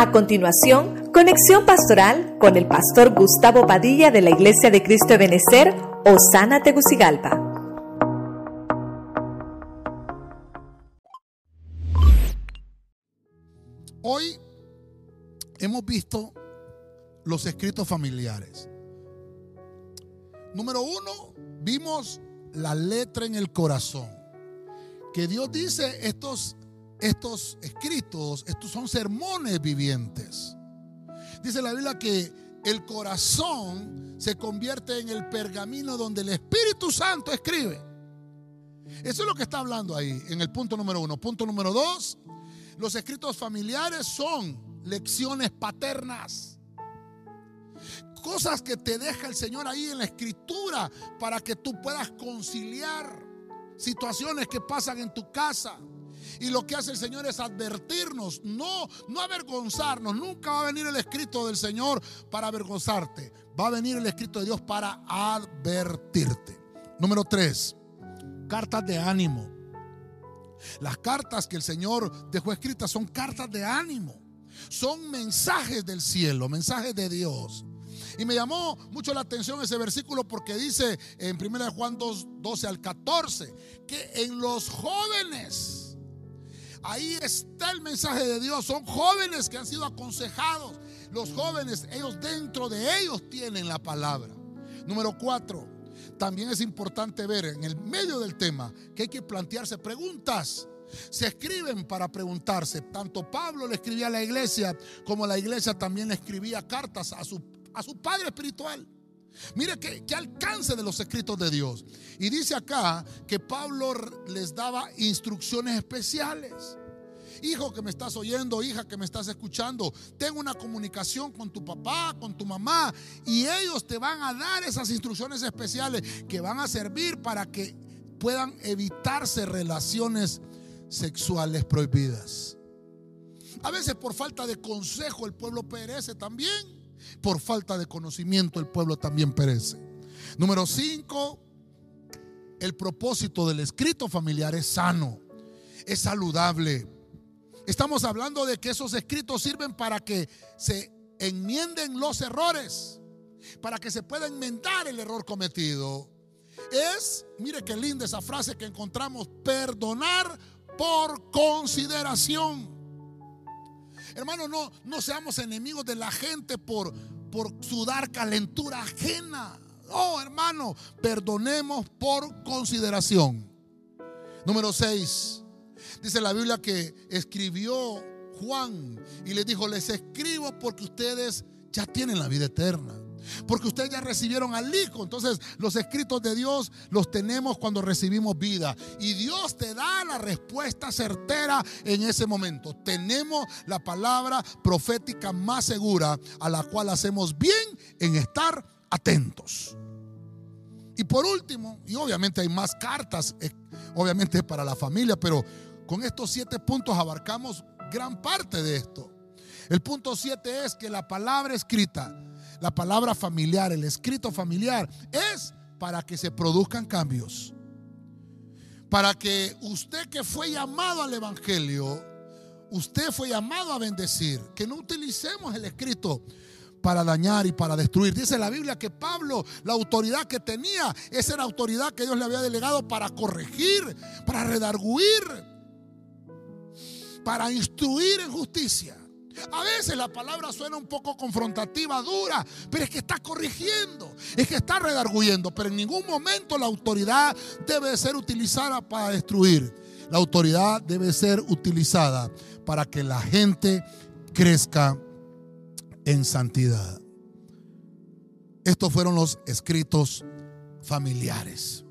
A continuación, conexión pastoral con el pastor Gustavo Padilla de la Iglesia de Cristo de Benecer, Osana Tegucigalpa. Hoy hemos visto los escritos familiares. Número uno, vimos la letra en el corazón. Que Dios dice estos, estos escritos, estos son sermones vivientes. Dice la Biblia que el corazón se convierte en el pergamino donde el Espíritu Santo escribe. Eso es lo que está hablando ahí en el punto número uno. Punto número dos, los escritos familiares son lecciones paternas cosas que te deja el Señor ahí en la escritura para que tú puedas conciliar situaciones que pasan en tu casa. Y lo que hace el Señor es advertirnos, no, no avergonzarnos. Nunca va a venir el escrito del Señor para avergonzarte. Va a venir el escrito de Dios para advertirte. Número tres, cartas de ánimo. Las cartas que el Señor dejó escritas son cartas de ánimo. Son mensajes del cielo, mensajes de Dios. Y me llamó mucho la atención ese versículo porque dice en 1 Juan 2, 12 al 14 que en los jóvenes, ahí está el mensaje de Dios, son jóvenes que han sido aconsejados. Los jóvenes, ellos dentro de ellos tienen la palabra. Número 4, también es importante ver en el medio del tema que hay que plantearse preguntas. Se escriben para preguntarse. Tanto Pablo le escribía a la iglesia como la iglesia también le escribía cartas a su a su padre espiritual. Mire que, alcance de los escritos de Dios. Y dice acá que Pablo les daba instrucciones especiales. Hijo que me estás oyendo, hija que me estás escuchando, ten una comunicación con tu papá, con tu mamá, y ellos te van a dar esas instrucciones especiales que van a servir para que puedan evitarse relaciones sexuales prohibidas. A veces por falta de consejo el pueblo perece también. Por falta de conocimiento el pueblo también perece. Número 5, el propósito del escrito familiar es sano, es saludable. Estamos hablando de que esos escritos sirven para que se enmienden los errores, para que se pueda enmendar el error cometido. Es, mire qué linda esa frase que encontramos, perdonar por consideración. Hermano, no, no seamos enemigos de la gente por, por sudar calentura ajena. Oh, hermano, perdonemos por consideración. Número 6. Dice la Biblia que escribió Juan y le dijo, les escribo porque ustedes ya tienen la vida eterna. Porque ustedes ya recibieron al Hijo. Entonces los escritos de Dios los tenemos cuando recibimos vida. Y Dios te da la respuesta certera en ese momento. Tenemos la palabra profética más segura a la cual hacemos bien en estar atentos. Y por último, y obviamente hay más cartas, eh, obviamente para la familia, pero con estos siete puntos abarcamos gran parte de esto. El punto siete es que la palabra escrita la palabra familiar, el escrito familiar, es para que se produzcan cambios. Para que usted que fue llamado al Evangelio, usted fue llamado a bendecir, que no utilicemos el escrito para dañar y para destruir. Dice la Biblia que Pablo, la autoridad que tenía, esa era autoridad que Dios le había delegado para corregir, para redarguir, para instruir en justicia. A veces la palabra suena un poco confrontativa, dura, pero es que está corrigiendo, es que está redarguyendo, pero en ningún momento la autoridad debe ser utilizada para destruir. La autoridad debe ser utilizada para que la gente crezca en santidad. Estos fueron los escritos familiares.